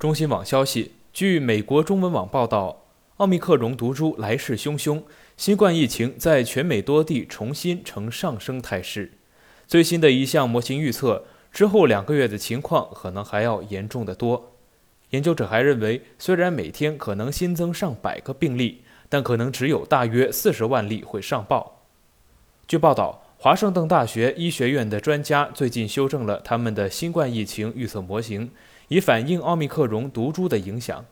中新网消息，据美国中文网报道，奥密克戎毒株来势汹汹，新冠疫情在全美多地重新呈上升态势。最新的一项模型预测，之后两个月的情况可能还要严重的多。研究者还认为，虽然每天可能新增上百个病例，但可能只有大约四十万例会上报。据报道，华盛顿大学医学院的专家最近修正了他们的新冠疫情预测模型。以反映奥密克戎毒株的影响。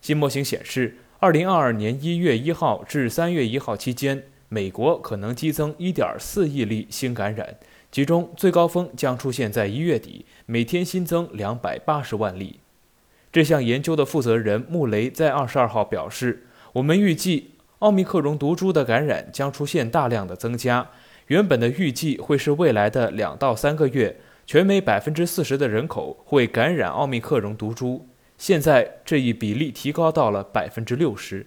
新模型显示，2022年1月1号至3月1号期间，美国可能激增1.4亿例新感染，其中最高峰将出现在1月底，每天新增280万例。这项研究的负责人穆雷在22号表示：“我们预计奥密克戎毒株的感染将出现大量的增加，原本的预计会是未来的两到三个月。”全美百分之四十的人口会感染奥密克戎毒株，现在这一比例提高到了百分之六十。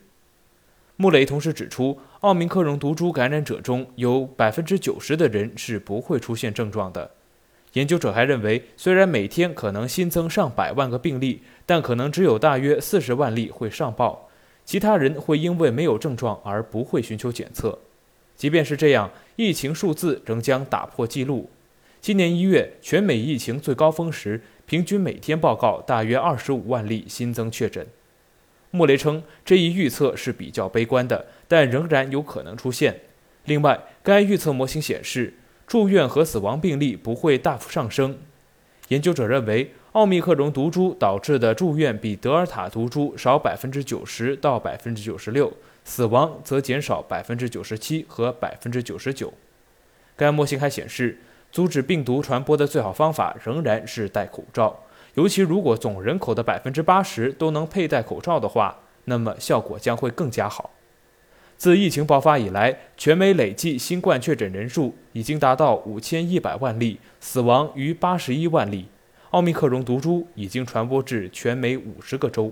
穆雷同时指出，奥密克戎毒株感染者中有百分之九十的人是不会出现症状的。研究者还认为，虽然每天可能新增上百万个病例，但可能只有大约四十万例会上报，其他人会因为没有症状而不会寻求检测。即便是这样，疫情数字仍将打破纪录。今年一月，全美疫情最高峰时，平均每天报告大约二十五万例新增确诊。穆雷称，这一预测是比较悲观的，但仍然有可能出现。另外，该预测模型显示，住院和死亡病例不会大幅上升。研究者认为，奥密克戎毒株导致的住院比德尔塔毒株少百分之九十到百分之九十六，死亡则减少百分之九十七和百分之九十九。该模型还显示。阻止病毒传播的最好方法仍然是戴口罩，尤其如果总人口的百分之八十都能佩戴口罩的话，那么效果将会更加好。自疫情爆发以来，全美累计新冠确诊人数已经达到五千一百万例，死亡逾八十一万例。奥密克戎毒株已经传播至全美五十个州。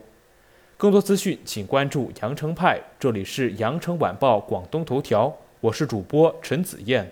更多资讯，请关注羊城派。这里是羊城晚报广东头条，我是主播陈子燕。